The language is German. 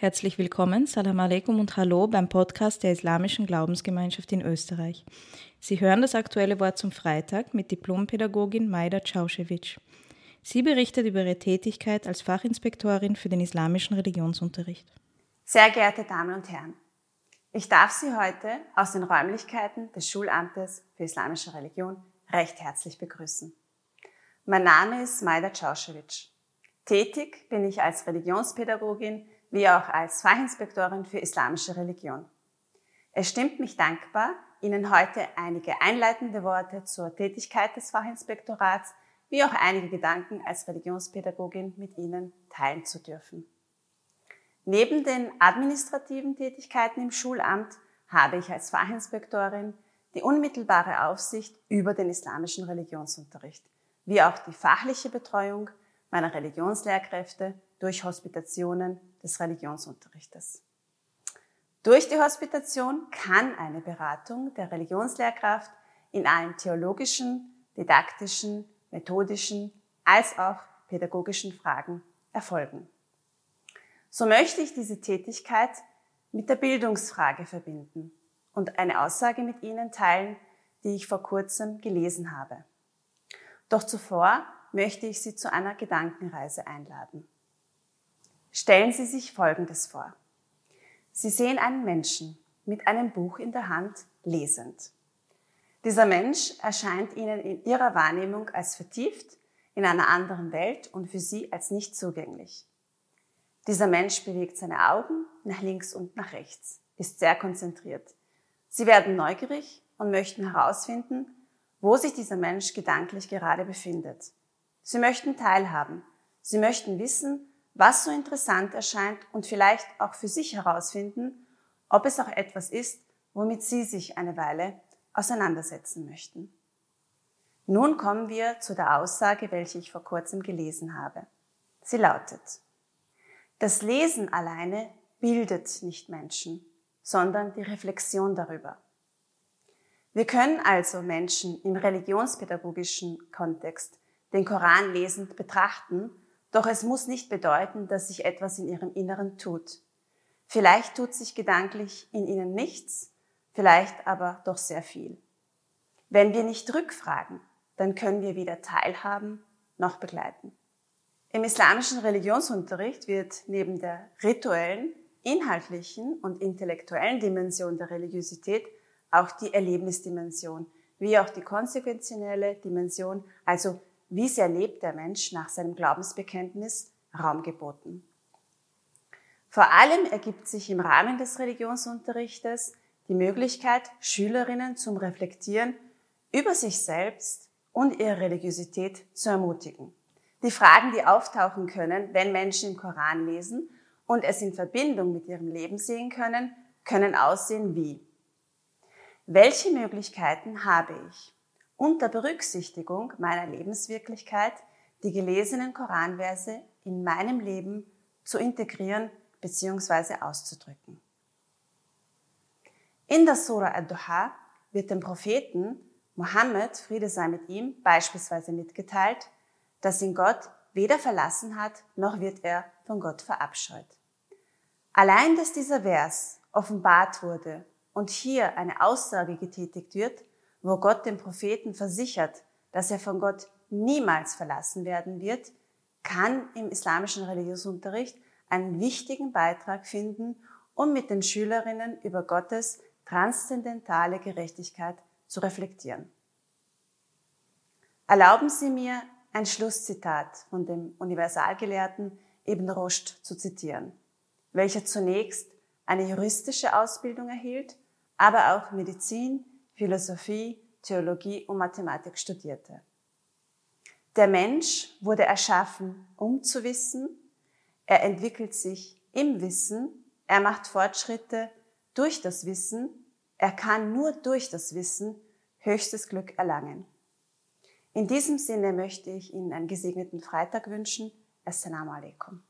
Herzlich willkommen, Salam alaikum und Hallo beim Podcast der Islamischen Glaubensgemeinschaft in Österreich. Sie hören das aktuelle Wort zum Freitag mit Diplompädagogin Maida Czauschewitsch. Sie berichtet über ihre Tätigkeit als Fachinspektorin für den islamischen Religionsunterricht. Sehr geehrte Damen und Herren, ich darf Sie heute aus den Räumlichkeiten des Schulamtes für islamische Religion recht herzlich begrüßen. Mein Name ist Maida Czauschewitsch. Tätig bin ich als Religionspädagogin wie auch als Fachinspektorin für islamische Religion. Es stimmt mich dankbar, Ihnen heute einige einleitende Worte zur Tätigkeit des Fachinspektorats wie auch einige Gedanken als Religionspädagogin mit Ihnen teilen zu dürfen. Neben den administrativen Tätigkeiten im Schulamt habe ich als Fachinspektorin die unmittelbare Aufsicht über den islamischen Religionsunterricht, wie auch die fachliche Betreuung meiner Religionslehrkräfte durch Hospitationen des Religionsunterrichtes. Durch die Hospitation kann eine Beratung der Religionslehrkraft in allen theologischen, didaktischen, methodischen als auch pädagogischen Fragen erfolgen. So möchte ich diese Tätigkeit mit der Bildungsfrage verbinden und eine Aussage mit Ihnen teilen, die ich vor kurzem gelesen habe. Doch zuvor möchte ich Sie zu einer Gedankenreise einladen. Stellen Sie sich Folgendes vor. Sie sehen einen Menschen mit einem Buch in der Hand lesend. Dieser Mensch erscheint Ihnen in Ihrer Wahrnehmung als vertieft in einer anderen Welt und für Sie als nicht zugänglich. Dieser Mensch bewegt seine Augen nach links und nach rechts, ist sehr konzentriert. Sie werden neugierig und möchten herausfinden, wo sich dieser Mensch gedanklich gerade befindet. Sie möchten teilhaben. Sie möchten wissen, was so interessant erscheint und vielleicht auch für sich herausfinden, ob es auch etwas ist, womit Sie sich eine Weile auseinandersetzen möchten. Nun kommen wir zu der Aussage, welche ich vor kurzem gelesen habe. Sie lautet, das Lesen alleine bildet nicht Menschen, sondern die Reflexion darüber. Wir können also Menschen im religionspädagogischen Kontext den Koran lesend betrachten doch es muss nicht bedeuten, dass sich etwas in ihrem Inneren tut. Vielleicht tut sich gedanklich in ihnen nichts, vielleicht aber doch sehr viel. Wenn wir nicht rückfragen, dann können wir weder teilhaben noch begleiten. Im islamischen Religionsunterricht wird neben der rituellen, inhaltlichen und intellektuellen Dimension der Religiosität auch die Erlebnisdimension, wie auch die konsequentionelle Dimension, also wie sehr lebt der Mensch nach seinem Glaubensbekenntnis, Raum geboten. Vor allem ergibt sich im Rahmen des Religionsunterrichtes die Möglichkeit, Schülerinnen zum Reflektieren über sich selbst und ihre Religiosität zu ermutigen. Die Fragen, die auftauchen können, wenn Menschen im Koran lesen und es in Verbindung mit ihrem Leben sehen können, können aussehen wie. Welche Möglichkeiten habe ich, unter Berücksichtigung meiner Lebenswirklichkeit die gelesenen Koranverse in meinem Leben zu integrieren bzw. auszudrücken. In der Surah Ad-Duha wird dem Propheten Mohammed, Friede sei mit ihm, beispielsweise mitgeteilt, dass ihn Gott weder verlassen hat, noch wird er von Gott verabscheut. Allein, dass dieser Vers offenbart wurde und hier eine Aussage getätigt wird, wo Gott dem Propheten versichert, dass er von Gott niemals verlassen werden wird, kann im islamischen Religionsunterricht einen wichtigen Beitrag finden, um mit den Schülerinnen über Gottes transzendentale Gerechtigkeit zu reflektieren. Erlauben Sie mir ein Schlusszitat von dem Universalgelehrten Ibn Rushd zu zitieren, welcher zunächst eine juristische Ausbildung erhielt, aber auch Medizin, Philosophie, Theologie und Mathematik studierte. Der Mensch wurde erschaffen, um zu wissen. Er entwickelt sich im Wissen. Er macht Fortschritte durch das Wissen. Er kann nur durch das Wissen höchstes Glück erlangen. In diesem Sinne möchte ich Ihnen einen gesegneten Freitag wünschen. Assalamu alaikum.